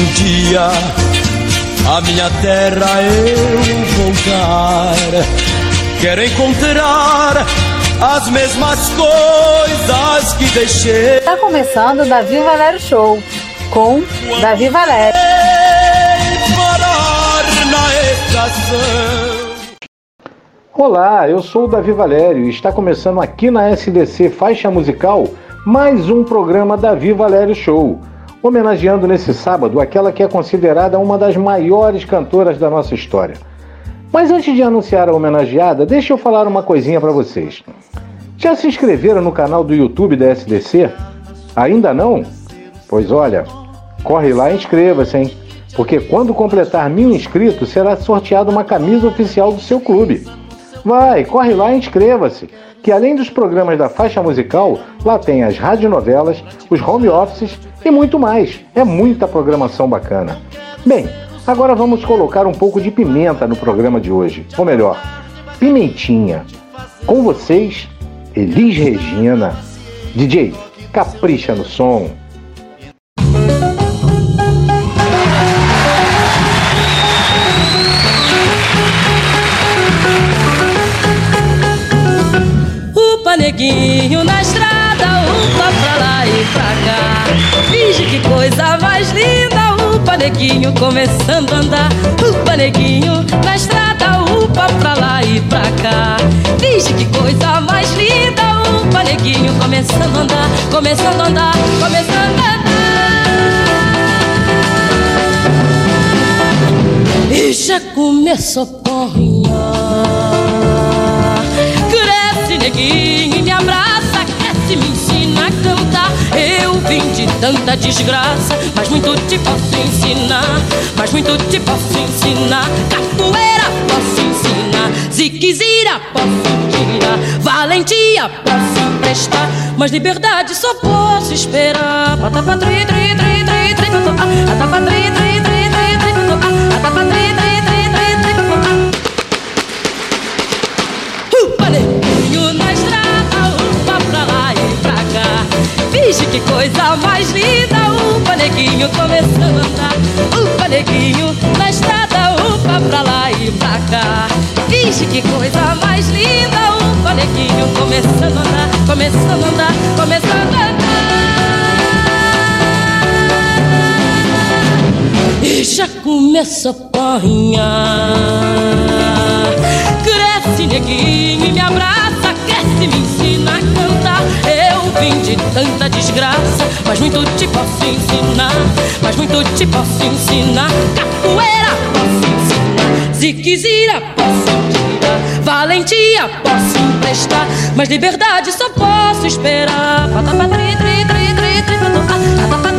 um dia a minha terra eu voltar. Quero encontrar as mesmas coisas que deixei. Está começando o Davi Valério Show com Davi Valério. Parar na estação. Olá, eu sou o Davi Valério e está começando aqui na SDC Faixa Musical mais um programa Davi Valério Show, homenageando nesse sábado aquela que é considerada uma das maiores cantoras da nossa história. Mas antes de anunciar a homenageada, deixa eu falar uma coisinha para vocês. Já se inscreveram no canal do YouTube da SDC? Ainda não? Pois olha, corre lá e inscreva-se, hein? Porque quando completar mil inscritos, será sorteada uma camisa oficial do seu clube. Vai, corre lá e inscreva-se, que além dos programas da faixa musical, lá tem as radionovelas, os home offices e muito mais. É muita programação bacana. Bem, agora vamos colocar um pouco de pimenta no programa de hoje. Ou melhor, pimentinha. Com vocês, Elis Regina. DJ, capricha no som. Upa neguinho na mais linda, upa neguinho começando a andar. Upa neguinho na estrada, upa pra lá e pra cá. Finge que coisa mais linda, upa neguinho começando a andar, começando a andar, começando a andar. E já começou a porrinhar Cresce neguinho, me abraça vim de tanta desgraça Mas muito te posso ensinar Mas muito te posso ensinar Capoeira posso ensinar Ziquezira posso tirar Valentia posso emprestar Mas liberdade só posso esperar Patapá, tri, tri, tri, tri, tri, tri, tri, tri, tri, tri, coisa mais linda, upa, neguinho começando a andar. Upa, neguinho na estrada, upa pra lá e pra cá. Finge que coisa mais linda, upa, neguinho começando a andar, começando a andar, começando a andar. E já começa a porrinhar Cresce, neguinho, e me abraça Cresce, me ensina Vim de tanta desgraça. Mas muito te posso ensinar Mas muito te posso ensinar. Capoeira posso ensinar Ziquezira posso tirar. Valentia posso emprestar Mas liberdade só posso esperar. Patapá, tri, tri, tri, tri, tri,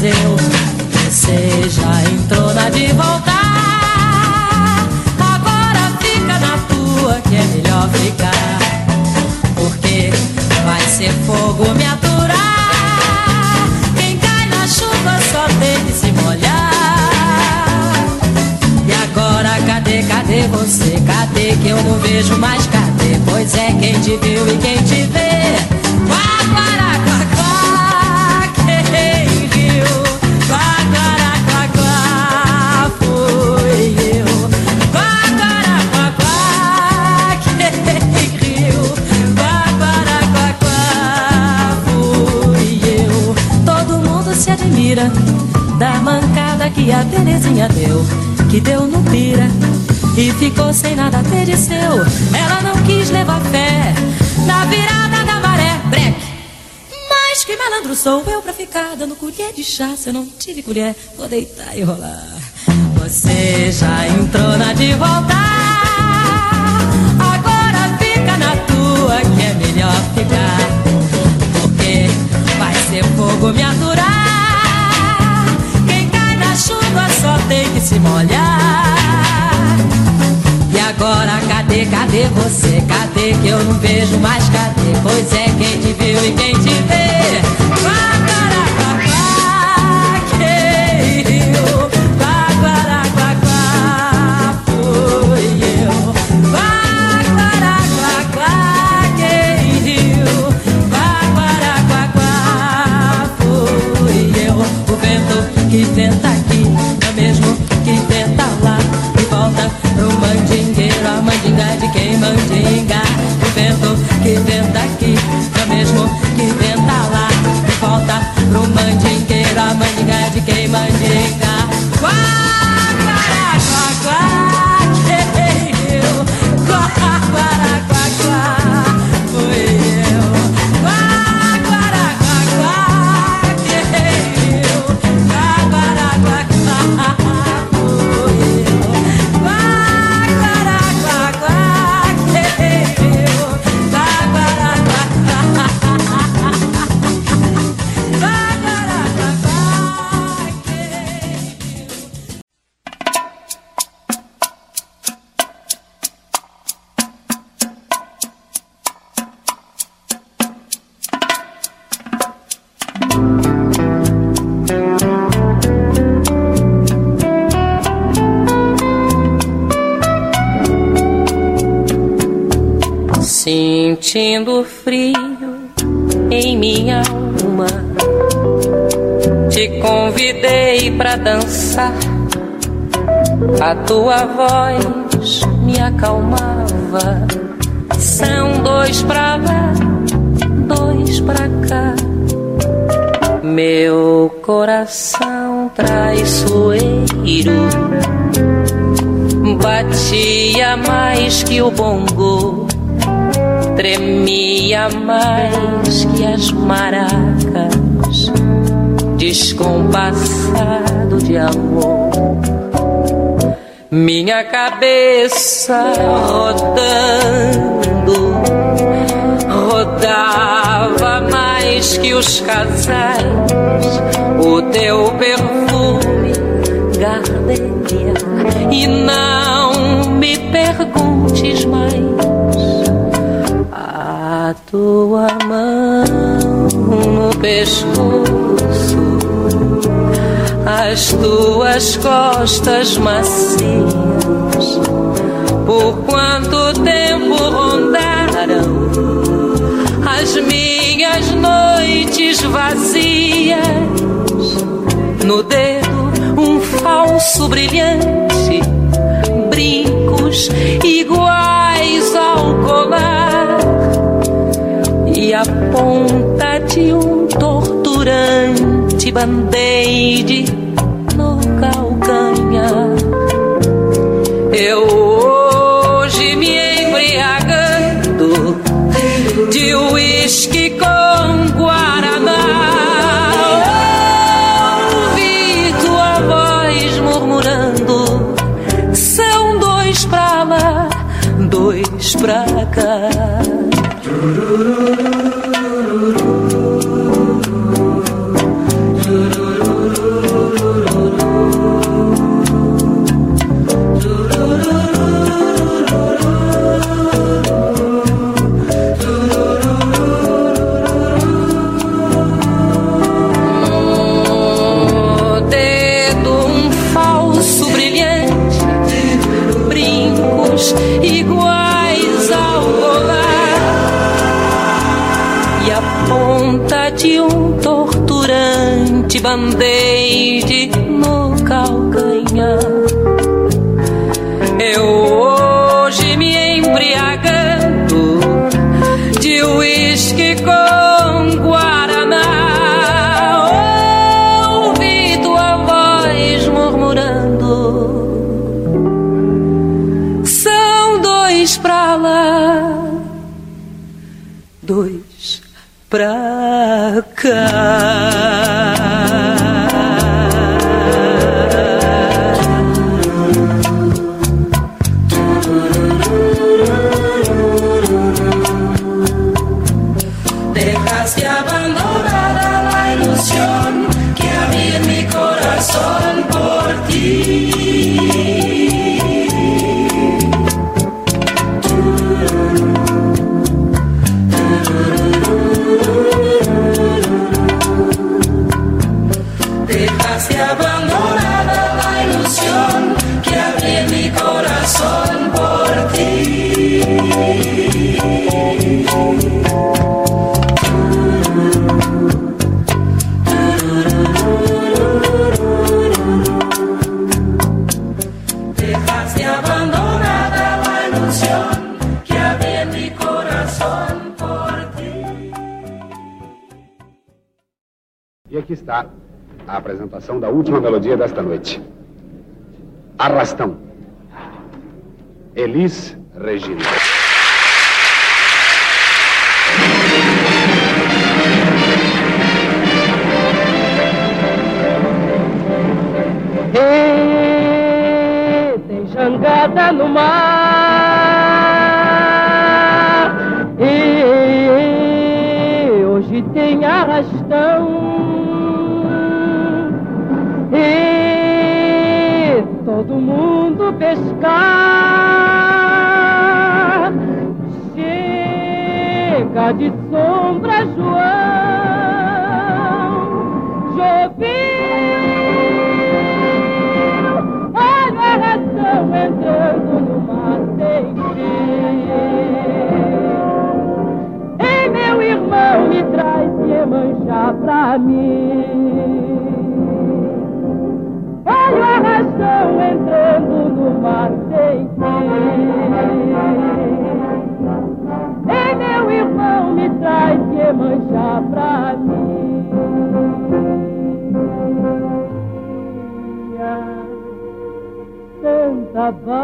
Ainda sou eu pra ficar dando colher de chá se eu não tive colher, vou deitar e rolar. Você já entrou na de voltar, agora fica na tua que é melhor ficar, porque vai ser fogo me aturar. Quem cai na chuva só tem que se molhar. E agora cadê, cadê você? Cadê que eu não vejo mais? Cadê? Pois é, quem te viu e quem te vê? Tua voz me acalmava. São dois pra lá, dois pra cá. Meu coração traiçoeiro batia mais que o bongo tremia mais que as maracas, descompassado de amor. Minha cabeça rodando, rodava mais que os casais, o teu perfume, gardenia, e não me perguntes mais a tua mão no pescoço, as tuas costas macias. Por quanto tempo rondaram as minhas noites vazias? No dedo um falso brilhante, brincos iguais ao colar e a ponta de um torturante band-aid Eu band-aid apresentação da última melodia desta noite. Arrastão. Elis Regina. de sombras بابا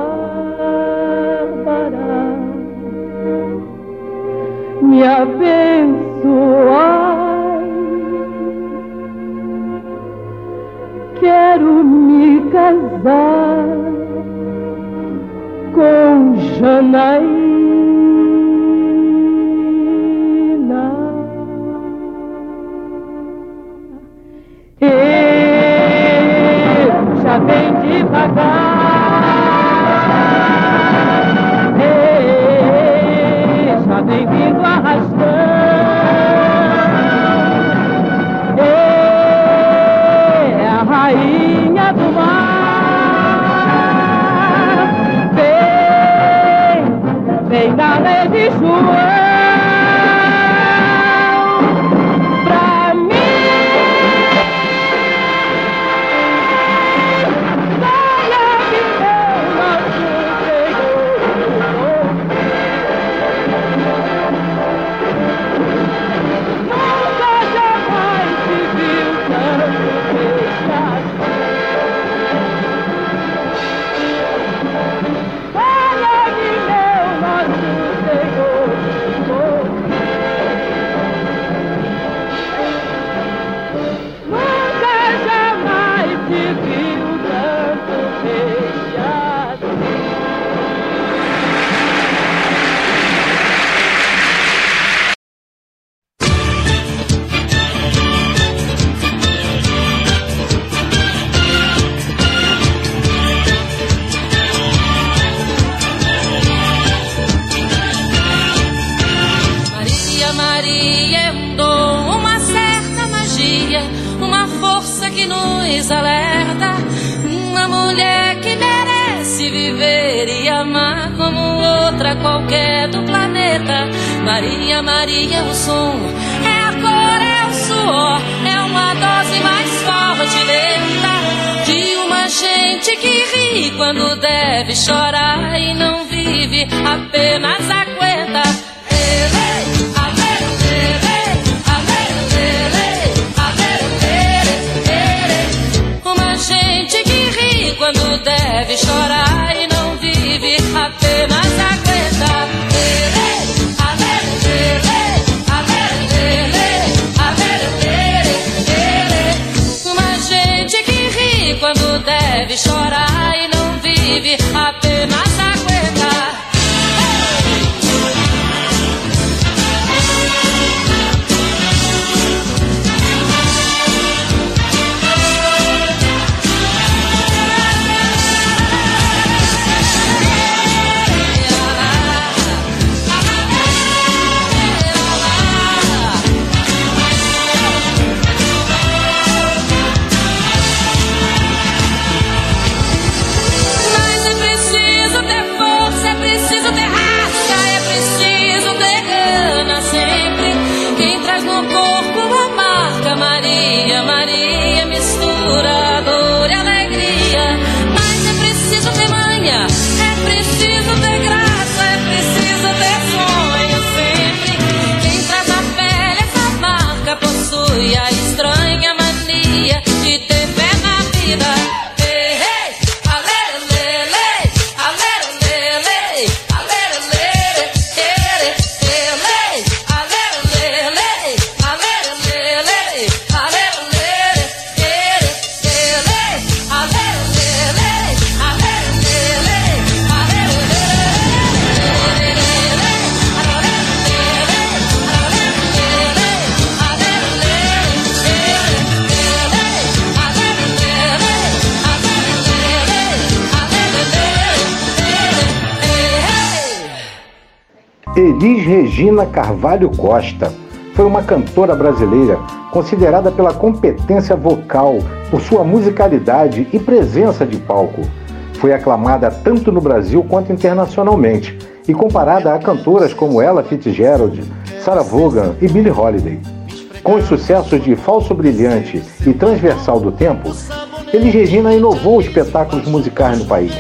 Carvalho Costa foi uma cantora brasileira considerada pela competência vocal, por sua musicalidade e presença de palco. Foi aclamada tanto no Brasil quanto internacionalmente e comparada a cantoras como Ella Fitzgerald, Sarah Vaughan e Billie Holiday. Com os sucessos de Falso Brilhante e Transversal do Tempo, Elis Regina inovou espetáculos musicais no país.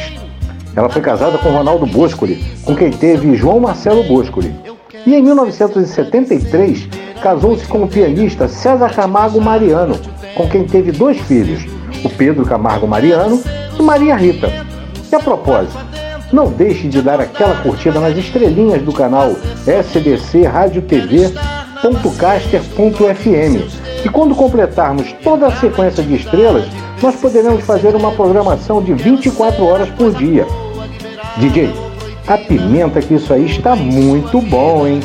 Ela foi casada com Ronaldo Boscoli, com quem teve João Marcelo Boscoli. E em 1973, casou-se com o pianista César Camargo Mariano, com quem teve dois filhos, o Pedro Camargo Mariano e Maria Rita. E a propósito, não deixe de dar aquela curtida nas estrelinhas do canal SBC Rádio TV e quando completarmos toda a sequência de estrelas, nós poderemos fazer uma programação de 24 horas por dia. DJ, apimenta que isso aí está muito bom, hein?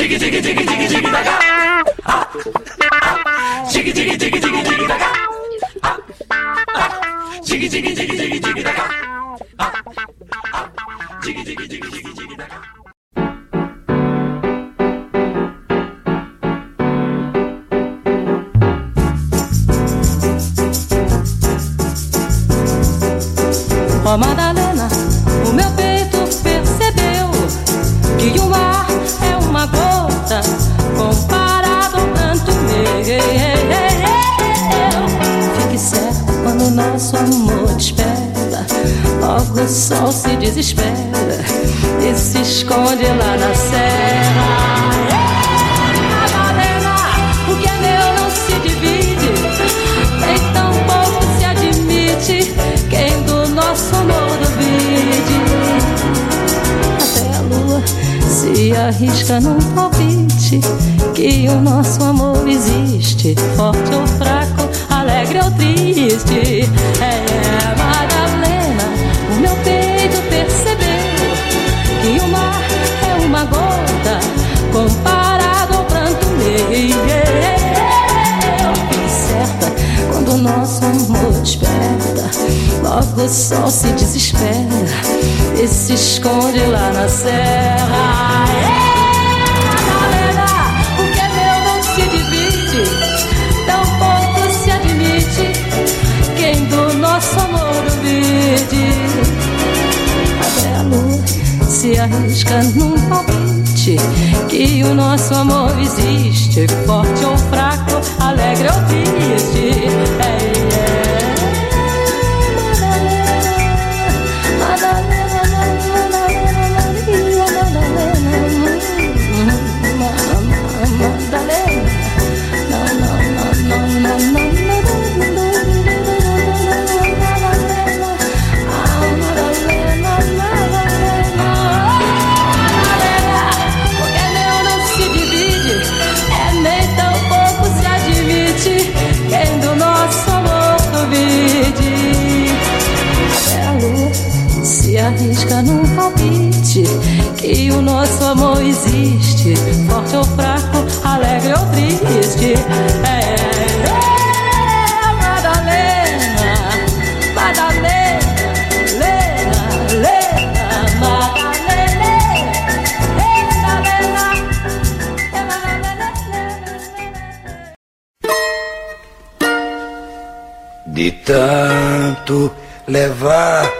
Jiggy, jiggy, jiggy, jiggy, jiggy, jiggy, arrisca num palpite que o nosso amor existe, forte ou fraco, alegre ou triste. É Madalena, o meu peito percebeu que o mar é uma gota comparado ao pranto meu. Quando o nosso amor desperta, logo o sol se desespera e se esconde lá na serra. Arrisca num palpite que o nosso amor existe, forte ou fraco, alegre ou triste. É. arrisca num palpite que o nosso amor existe, forte ou fraco, alegre ou triste. É, é, Madalena, Madalena, Lena, Lena, Madalena, Lena, Lena, De tanto levar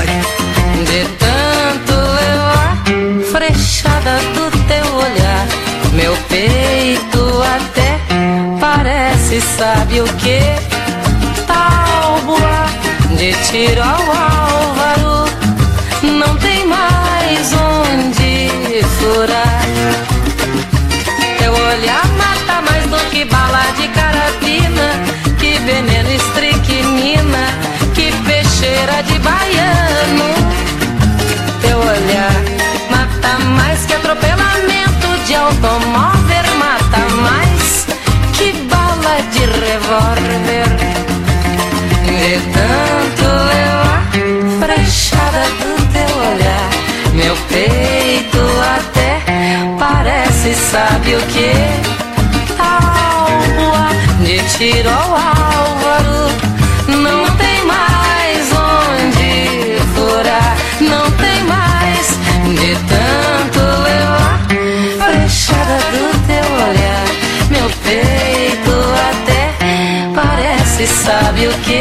Do teu olhar, meu peito até parece, sabe o que? Tábua de tiro ao álvaro, não tem mais onde furar. Teu olhar mata mais do que bala de carabina, que veneno estricnina, que peixeira de baiano. cara do teu olhar. Meu peito até parece, sabe o que? Alma de tiro ao álvaro. Não tem mais onde furar, não tem mais de tanto levar. Fechada do teu olhar, meu peito até parece, sabe o que?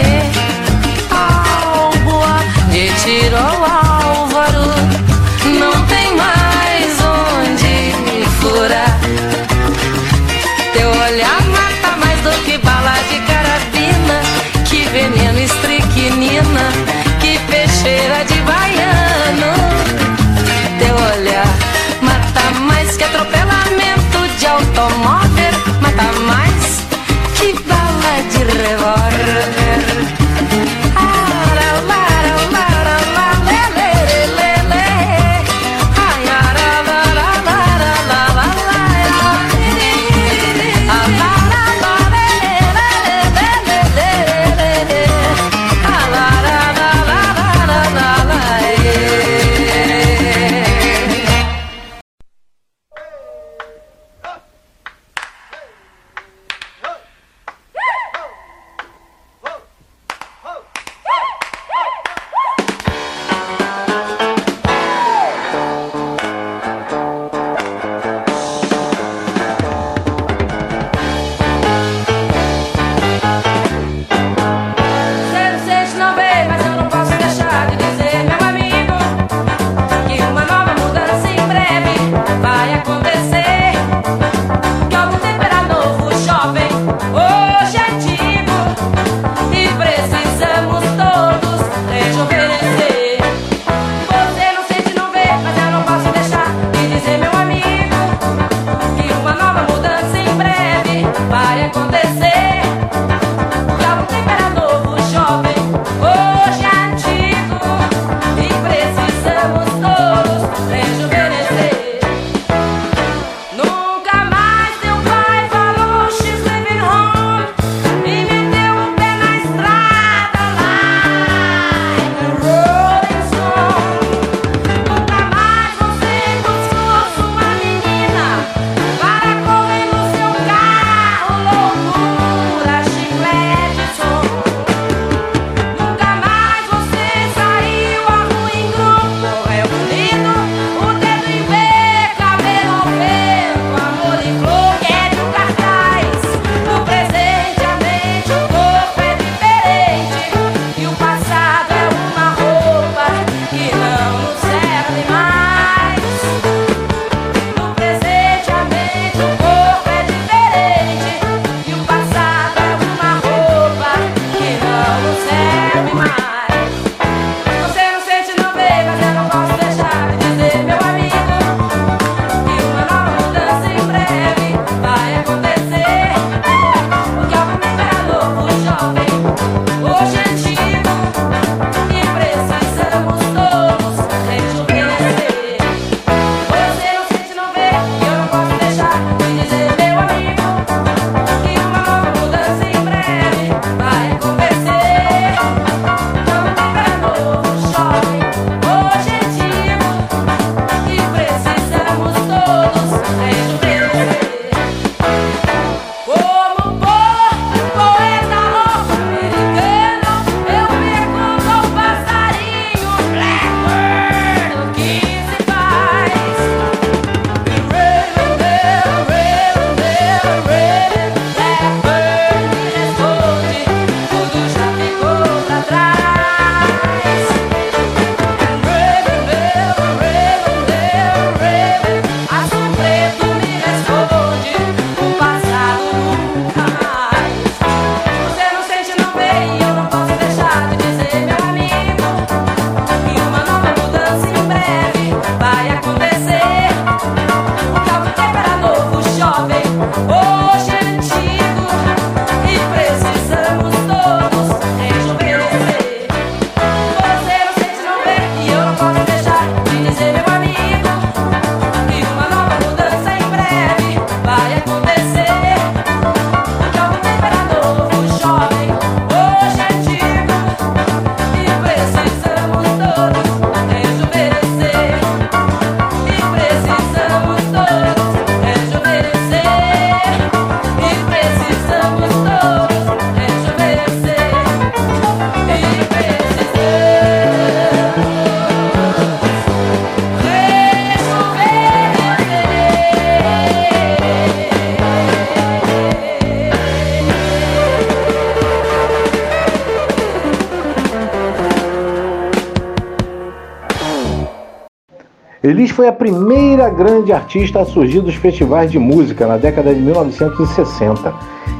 Elis foi a primeira grande artista a surgir dos festivais de música na década de 1960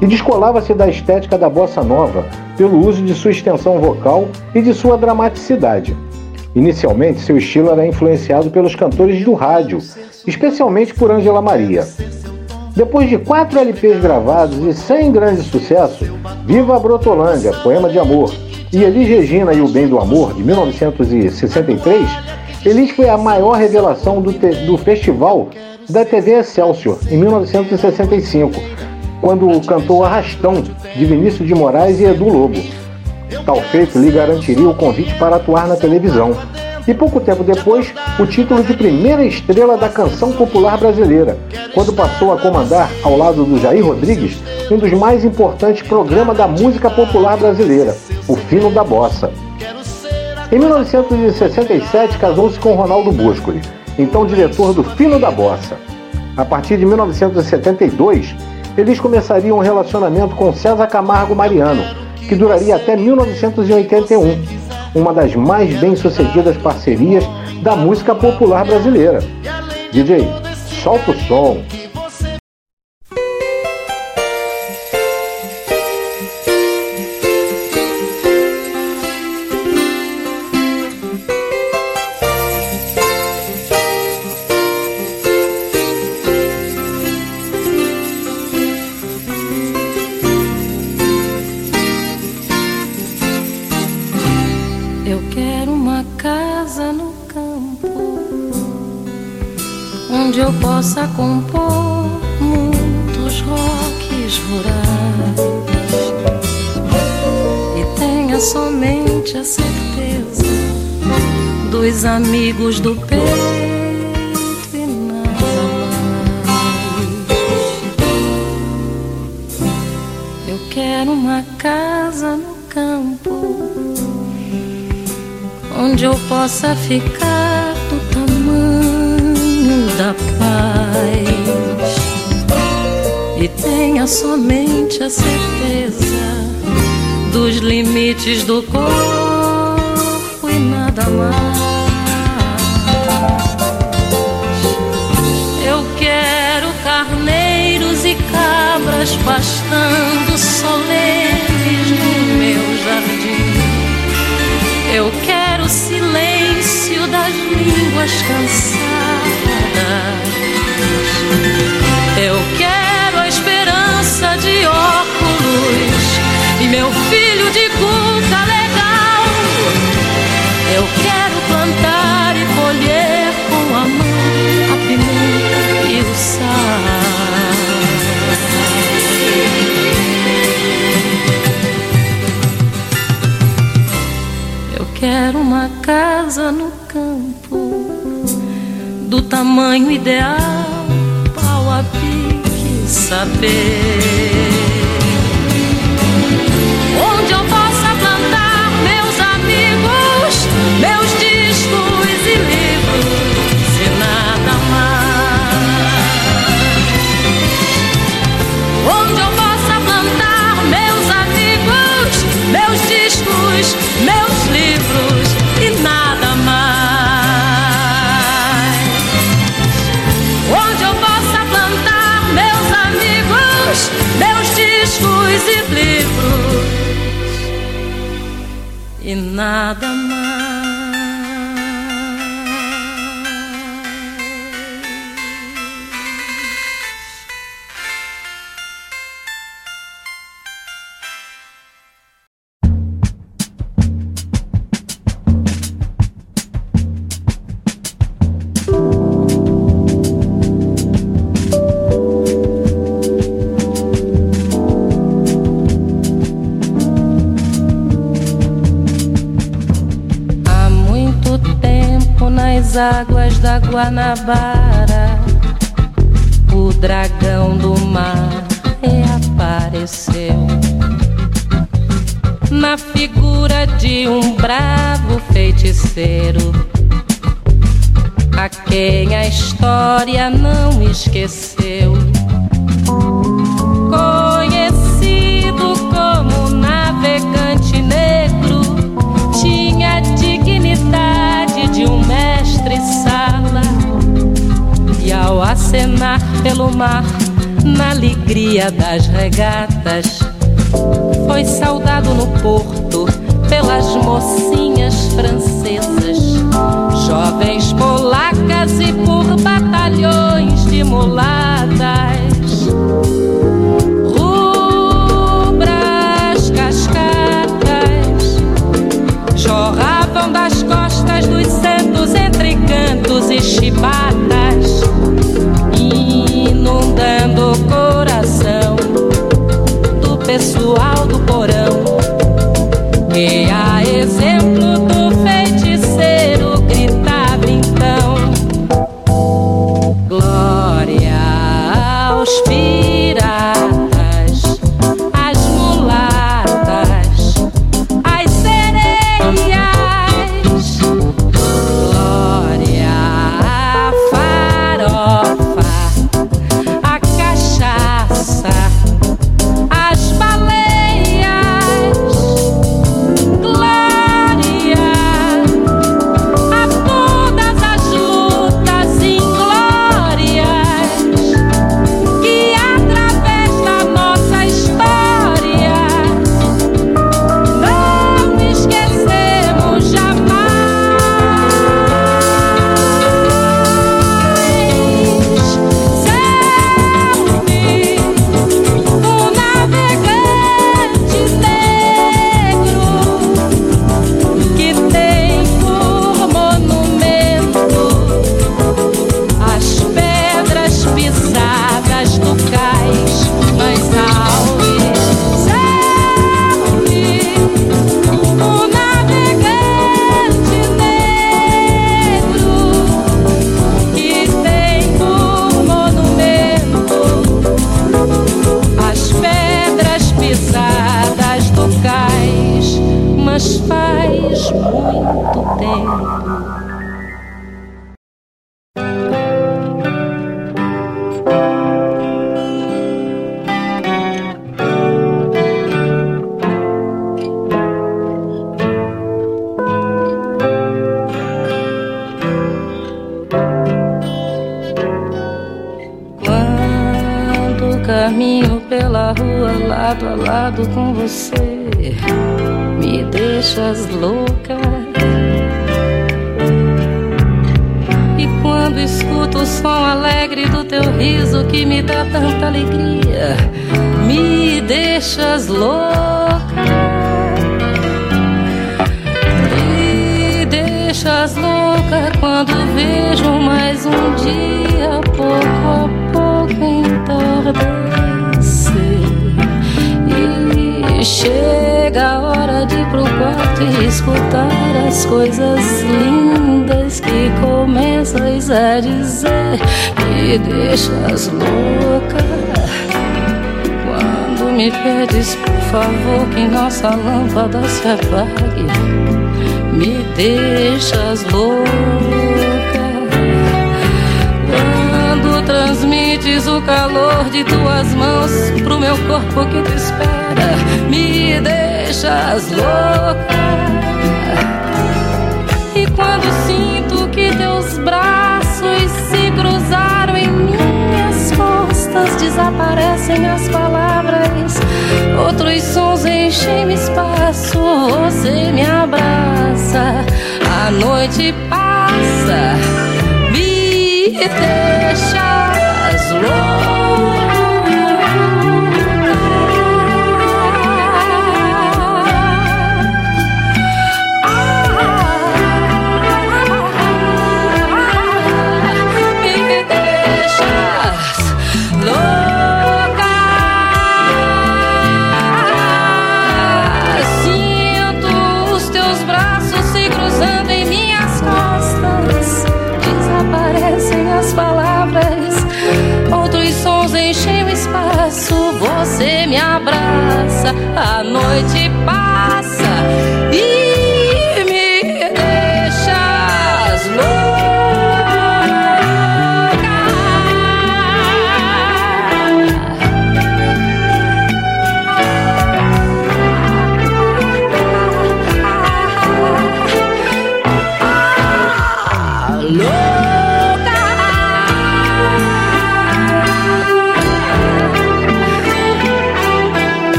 e descolava-se da estética da bossa nova pelo uso de sua extensão vocal e de sua dramaticidade. Inicialmente, seu estilo era influenciado pelos cantores do rádio, especialmente por Angela Maria. Depois de quatro LPs gravados e sem grande sucesso, Viva a Brotolândia, Poema de Amor, e Elis Regina e o Bem do Amor, de 1963, Elis foi a maior revelação do, do festival da TV Excelsior, em 1965, quando cantou Arrastão, de Vinícius de Moraes e Edu Lobo. Tal feito lhe garantiria o convite para atuar na televisão. E pouco tempo depois, o título de primeira estrela da canção popular brasileira, quando passou a comandar, ao lado do Jair Rodrigues, um dos mais importantes programas da música popular brasileira, o Fino da Bossa. Em 1967, casou-se com Ronaldo Boscoli, então diretor do Fino da Bossa. A partir de 1972, eles começariam um relacionamento com César Camargo Mariano, que duraria até 1981, uma das mais bem-sucedidas parcerias da música popular brasileira. DJ, solta o som. Ficar do tamanho da paz e tenha somente a certeza dos limites do corpo e nada mais. Eu quero carneiros e cabras pastando solenes línguas cansadas. Eu quero tamanho ideal saber onde eu possa plantar meus amigos, meus discos e livros e nada mais. Onde eu possa plantar meus amigos, meus discos, meus e nada mais. Guanabara, o dragão do mar reapareceu na figura de um bravo feiticeiro, a quem a história não esqueceu. Acenar pelo mar na alegria das regatas. Foi saudado no porto pelas mocinhas francesas, jovens polacas e por batalhões de mulatas. Rubras cascatas jorravam das costas dos santos entre cantos e chibatas, pessoal do porão. Que faz muito tempo. Caminho pela rua lado a lado com você, deixas louca. E quando escuto o som alegre do teu riso que me dá tanta alegria, me deixas louca. Deixas louca quando vejo mais um dia pouco a pouco entardecer. E chega pro quarto e escutar as coisas lindas que começas a dizer. Me deixas louca. Quando me pedes, por favor, que nossa lâmpada se apague, me deixas louca. O calor de tuas mãos pro meu corpo que te espera, me deixas louca. E quando sinto que teus braços se cruzaram em minhas costas, desaparecem as palavras, outros sons enchem espaço, você me abraça, a noite passa, me deixas louca.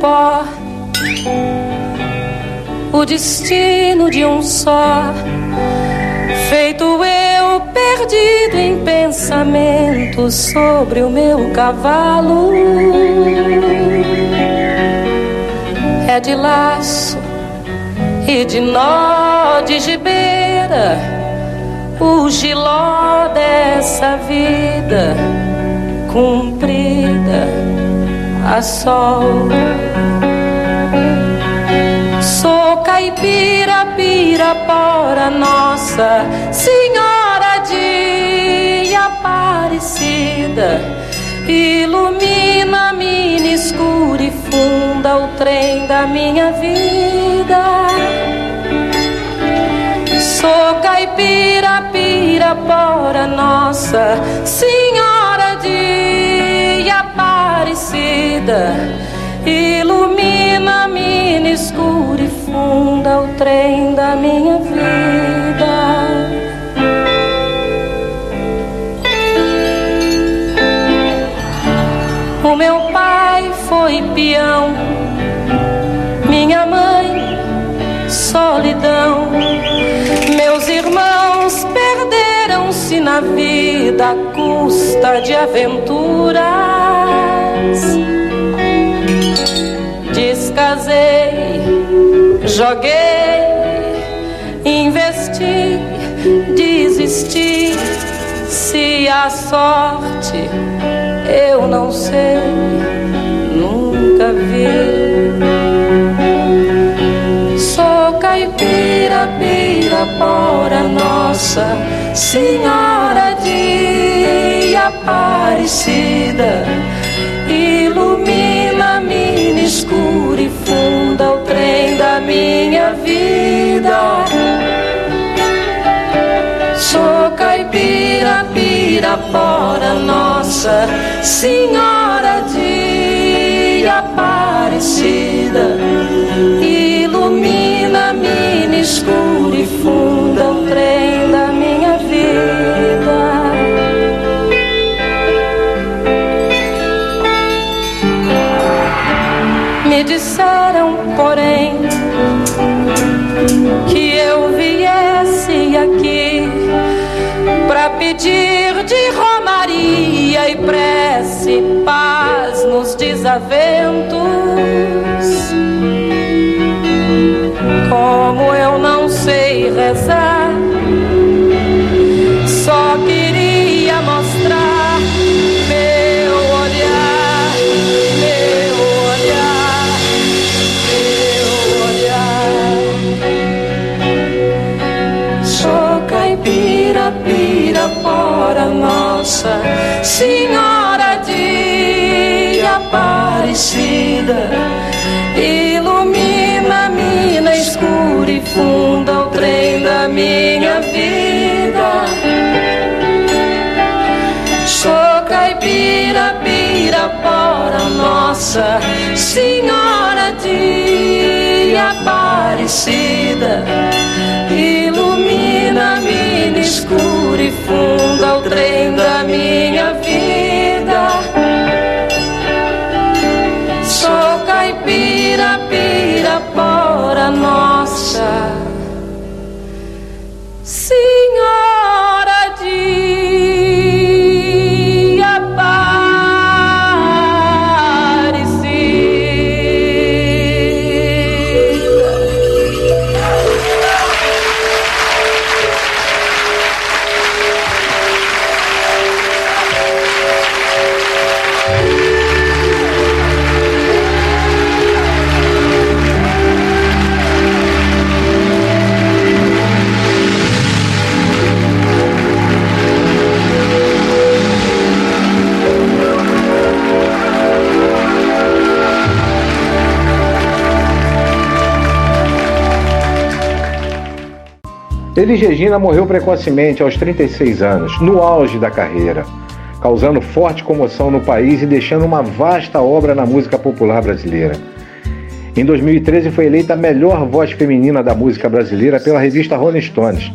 Pó, o destino de um só, feito eu perdido em pensamentos sobre o meu cavalo. É de laço e de nó de gibeira, o giló dessa vida cumprida a sol. Sou caipira, pirapora, nossa senhora de Aparecida. Ilumina-me escura e funda o trem da minha vida. Sou caipira, pirapora, nossa senhora Aparecida. Ilumina-me escura e funda o trem da minha vida. O meu pai foi peão, minha mãe, solidão. Meus irmãos perderam-se na vida à custa de aventuras. Joguei, investi, desisti. Se a sorte eu não sei, nunca vi. Sou caipira, pirapora, nossa senhora de Aparecida. Ilumina-me no escuro e funda o trem minha vida. Sou caipira, pirapora, nossa senhora de Aparecida. Ilumina-me no escuro e funda o trem da minha vida. Me disseram, porém, sei rezar, só queria mostrar meu olhar, meu olhar, meu olhar. Sou caipira, pirapora, nossa senhora de Aparecida. Minha vida. Sou caipira, pirapora, nossa senhora de Aparecida. Ilumina-me no escuro e funda o trem da minha vida. Elis Regina morreu precocemente aos 36 anos, no auge da carreira, causando forte comoção no país e deixando uma vasta obra na música popular brasileira. Em 2013 foi eleita a melhor voz feminina da música brasileira pela revista Rolling Stones.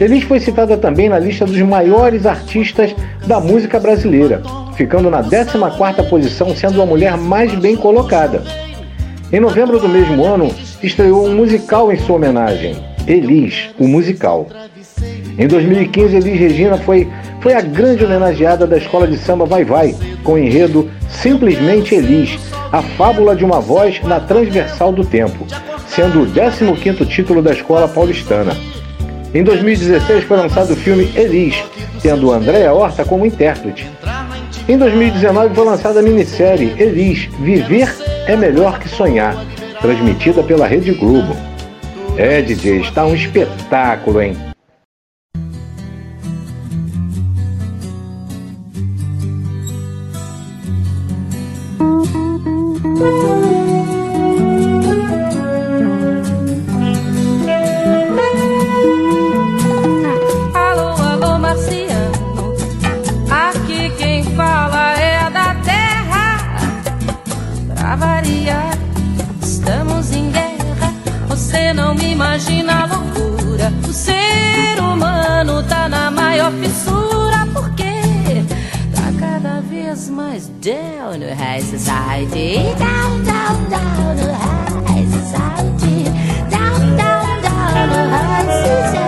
Elis foi citada também na lista dos maiores artistas da música brasileira, ficando na 14ª posição, sendo a mulher mais bem colocada. Em novembro do mesmo ano, estreou um musical em sua homenagem, Elis, o musical. Em 2015, Elis Regina foi, foi a grande homenageada da escola de samba Vai Vai, com o enredo Simplesmente Elis, a fábula de uma voz na transversal do tempo, sendo o 15º título da escola paulistana. Em 2016 foi lançado o filme Elis, tendo Andréa Horta como intérprete. Em 2019 foi lançada a minissérie Elis, Viver é Melhor que Sonhar, transmitida pela Rede Globo. É, DJ, está um espetáculo, hein? down to high society, down, down, down to high society, down, down, down to high society.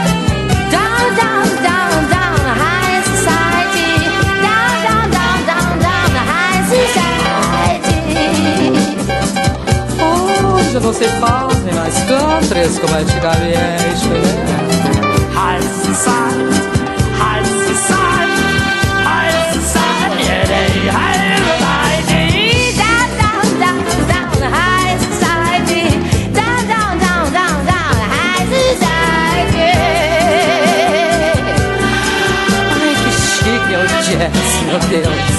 Hoje não se fazem mais countries como antigamente, né? High society. meu Deus.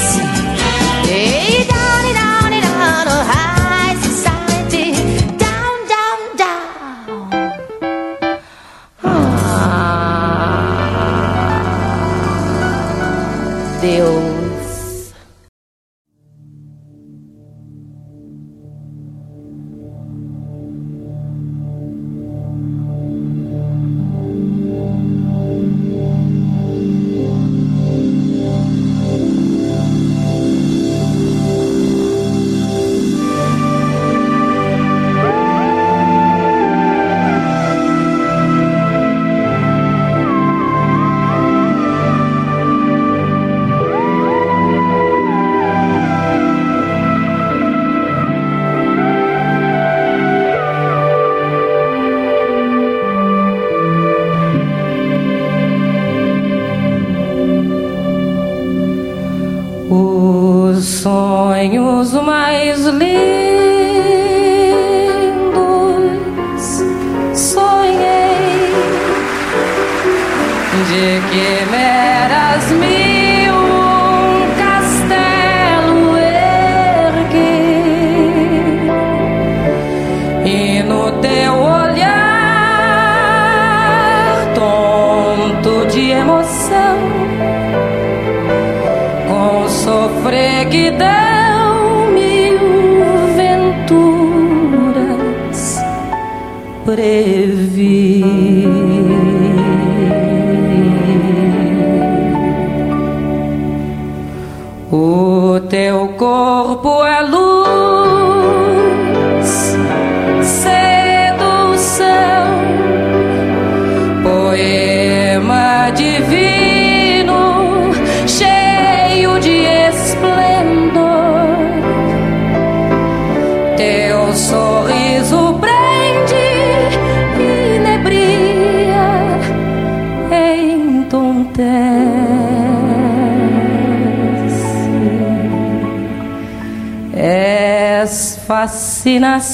destinasi.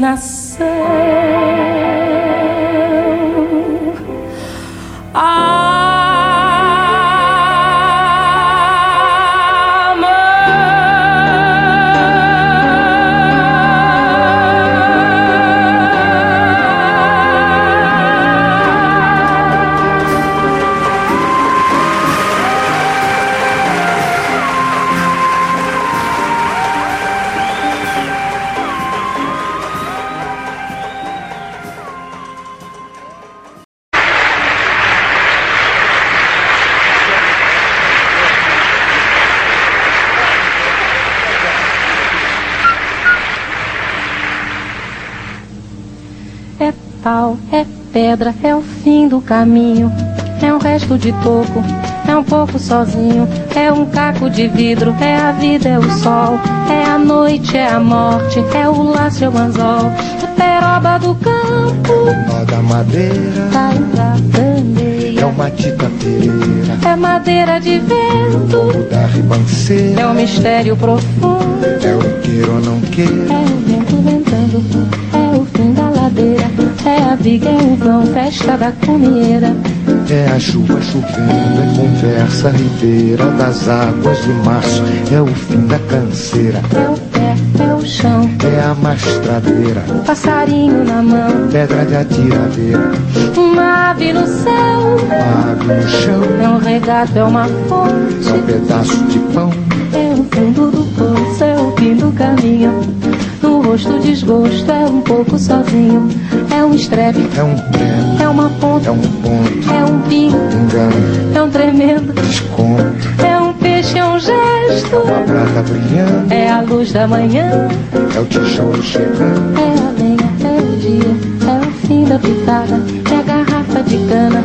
Fascinação. Pedra, é o fim do caminho. É um resto de toco, é um pouco sozinho. É um caco de vidro, é a vida, é o sol. É a noite, é a morte, é o laço, é o anzol. É peroba do campo, Nó da madeira cai da bandeira. é uma tita pereira. É madeira de vento, O da ribanceira é um mistério profundo. é o queira ou não É queira. o vento ventando, É a viga, é o vão, festa da comieira. É a chuva chovendo, é conversa ribeira das águas de março. É o fim da canseira, É o pé, é o chão, é a mastradeira. passarinho na mão. Pedra de atiradeira, Uma ave no céu, ave no chão. é um regato, é uma É fonte. um pedaço de pão, É o fundo do poço, é o fim do caminho. No rosto desgosto, é um pouco sozinho. É um estrepe, é um prego, é uma é ponta, um ponto, é um pingo, engano, é um tremendo. desconto. É um peixe, é um gesto. Uma prata brilhando, É a luz da manhã, é o tijolo chegando. é a lenha, é o dia, é o fim da pitada, é a garrafa de cana,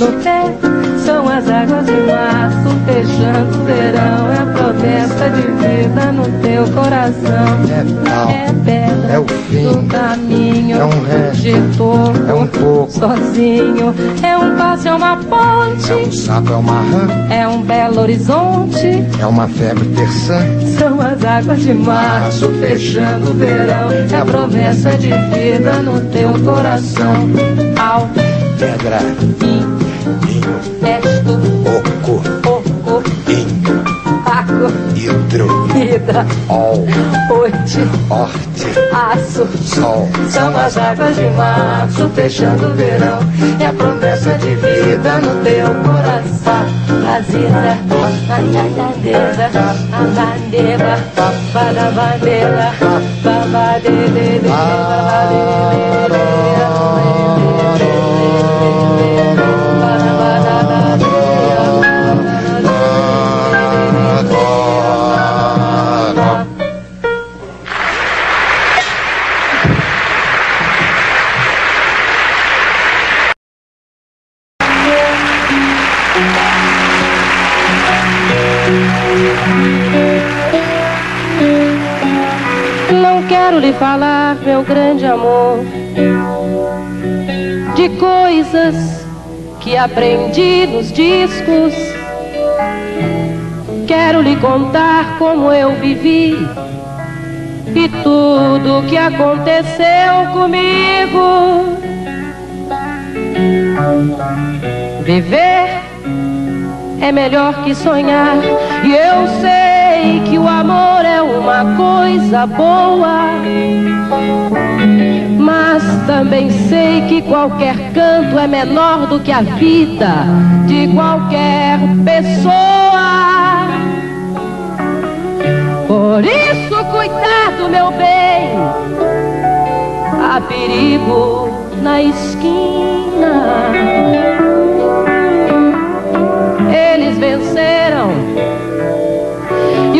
No pé são as águas de março, fechando o verão. É promessa de vida no teu coração. É tal, É pedra é o fim, do caminho, é um resto, de toco, é um pouco. sozinho. É um passo, é uma É um ponte, sapo, é uma rã, é um belo horizonte. é uma febre terçã. São as águas de março, fechando o verão. É a promessa de vida no teu coração. Ao Pedra, fim, ninho, resto, oco, oco, inho, paco, hidro, vida, ol, oite, horte, aço. sol. São as águas de março, fechando o verão. É a promessa de vida no teu coração. Azida, anadadeza, abandeba, badabandela, babadedede, Não coisas que aprendi nos discos. Quero lhe contar como eu vivi e tudo que aconteceu comigo. Viver é melhor que sonhar. E eu sei que o amor é uma coisa boa. Mas também sei que qualquer canto é menor do que a vida de qualquer pessoa. Por isso, cuidado, meu bem. Há perigo na esquina. Eles venceram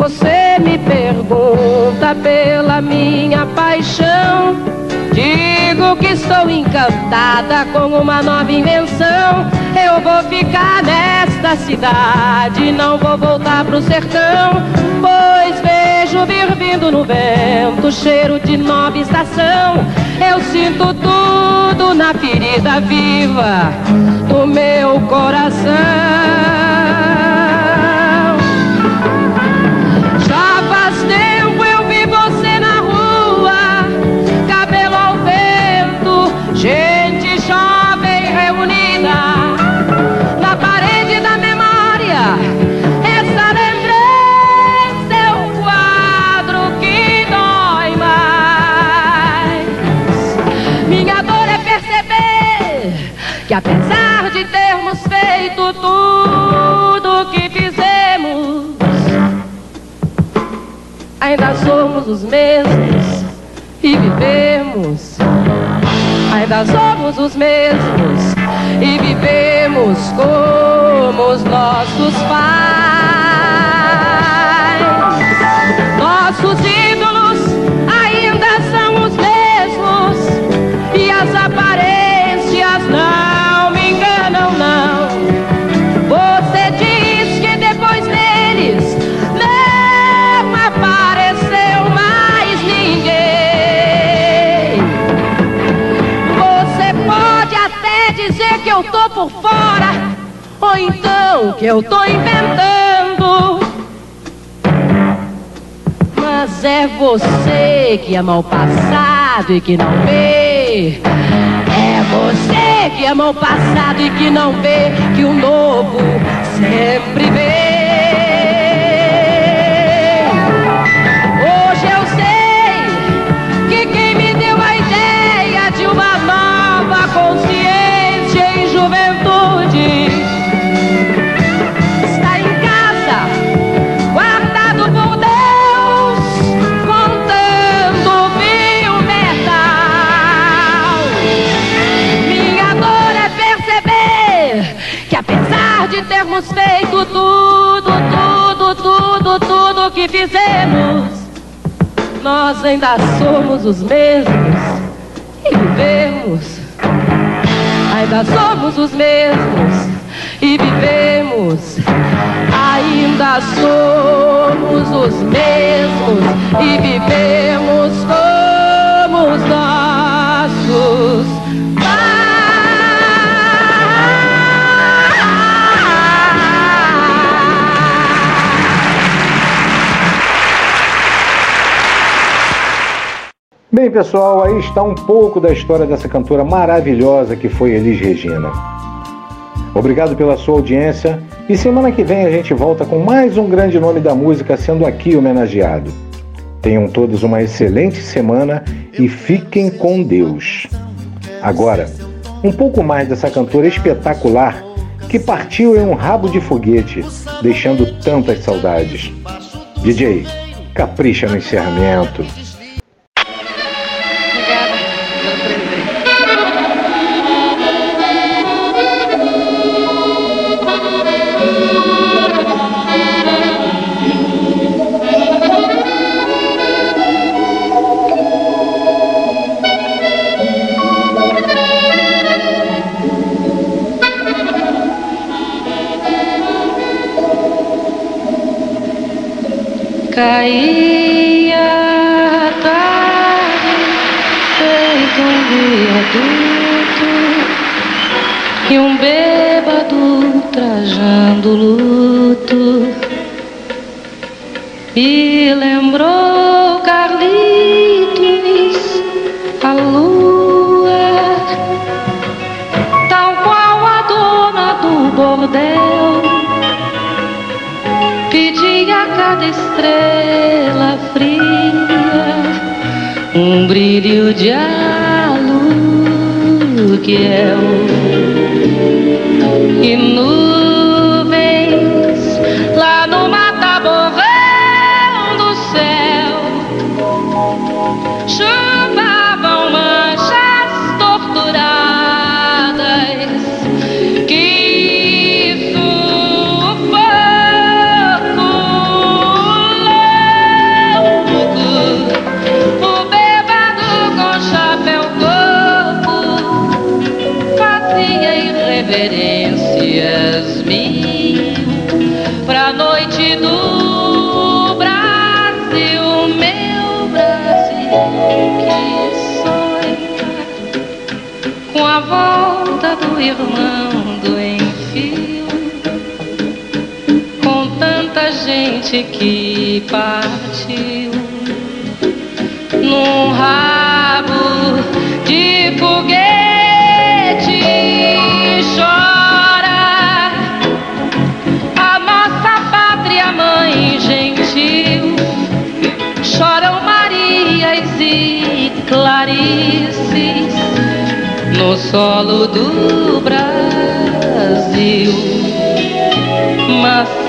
Você me pergunta pela minha paixão. Digo que estou encantada com uma nova invenção. Eu vou ficar nesta cidade, não vou voltar pro sertão. Pois vejo vir vindo no vento cheiro de nova estação. Eu sinto tudo na ferida viva do meu coração. Que apesar de termos feito tudo que fizemos, ainda somos os mesmos e vivemos. Ainda somos os mesmos e vivemos como os nossos pais. Ou então que eu tô inventando. Mas é você que ama o passado e que não vê. É você que ama o passado e que não vê que o novo sempre vem. Fizemos, nós ainda somos os mesmos e vivemos. Ainda somos os mesmos e vivemos. Ainda somos os mesmos e vivemos como os nossos Bem, pessoal, aí está um pouco da história dessa cantora maravilhosa que foi Elis Regina. Obrigado pela sua audiência e semana que vem a gente volta com mais um grande nome da música sendo aqui homenageado. Tenham todos uma excelente semana e fiquem com Deus. Agora, um pouco mais dessa cantora espetacular que partiu em um rabo de foguete, deixando tantas saudades. DJ, capricha no encerramento. Um brilho de aluguel e partiu num rabo de foguete chora. A nossa pátria mãe gentil choram Marias e Clarices no solo do Brasil. Mas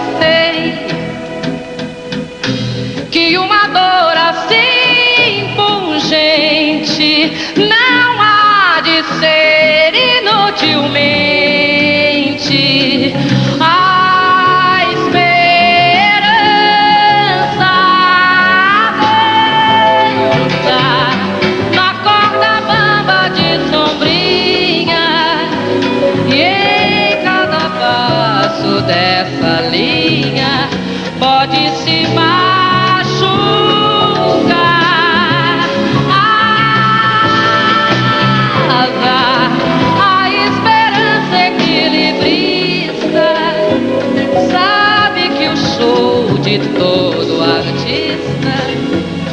de todo artista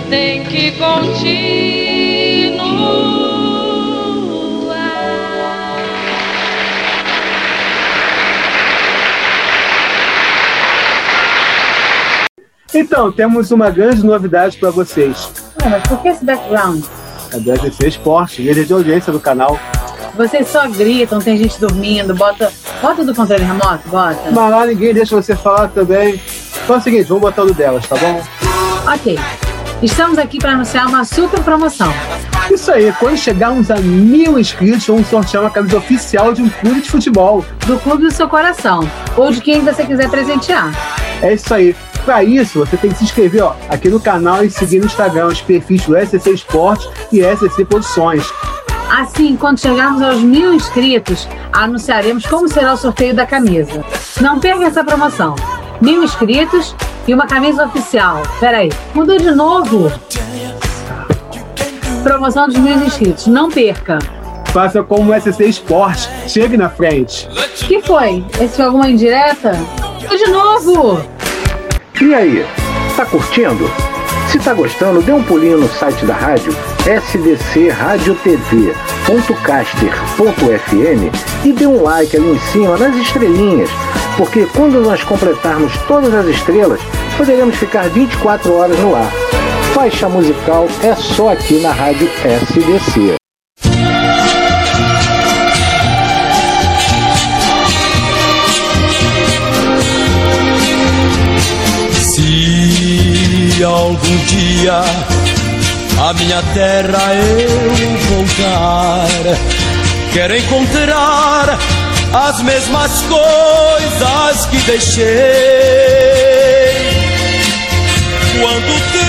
tem que continuar. Então, temos uma grande novidade para vocês. Ué, mas por que esse background? A DSC Esporte, líder de audiência do canal. Vocês só gritam, tem gente dormindo, bota. Bota do controle remoto, bota. Mas lá ninguém deixa você falar também. Então é o seguinte, vamos botar o do delas, tá bom? Ok. Estamos aqui para anunciar uma super promoção. Isso aí, quando chegarmos a mil inscritos, vamos sortear uma camisa oficial de um clube de futebol. Do clube do seu coração. Ou de quem você quiser presentear. É isso aí. Para isso, você tem que se inscrever ó, aqui no canal e seguir no Instagram os perfis do SCC Esportes e SCC Produções. Assim, quando chegarmos aos mil inscritos, anunciaremos como será o sorteio da camisa. Não perca essa promoção. Mil inscritos e uma camisa oficial. Peraí, mudou de novo. Promoção dos mil inscritos. Não perca. Faça como o SCC Esportes. Chegue na frente. que foi? Esse foi alguma indireta? De novo! E aí, tá curtindo? Se tá gostando, dê um pulinho no site da rádio sdcradiotv.caster.fm e dê um like ali em cima nas estrelinhas, porque quando nós completarmos todas as estrelas, poderemos ficar 24 horas no ar. Faixa musical é só aqui na rádio SDC. Se algum dia a minha terra eu voltar, quero encontrar as mesmas coisas que deixei. Quando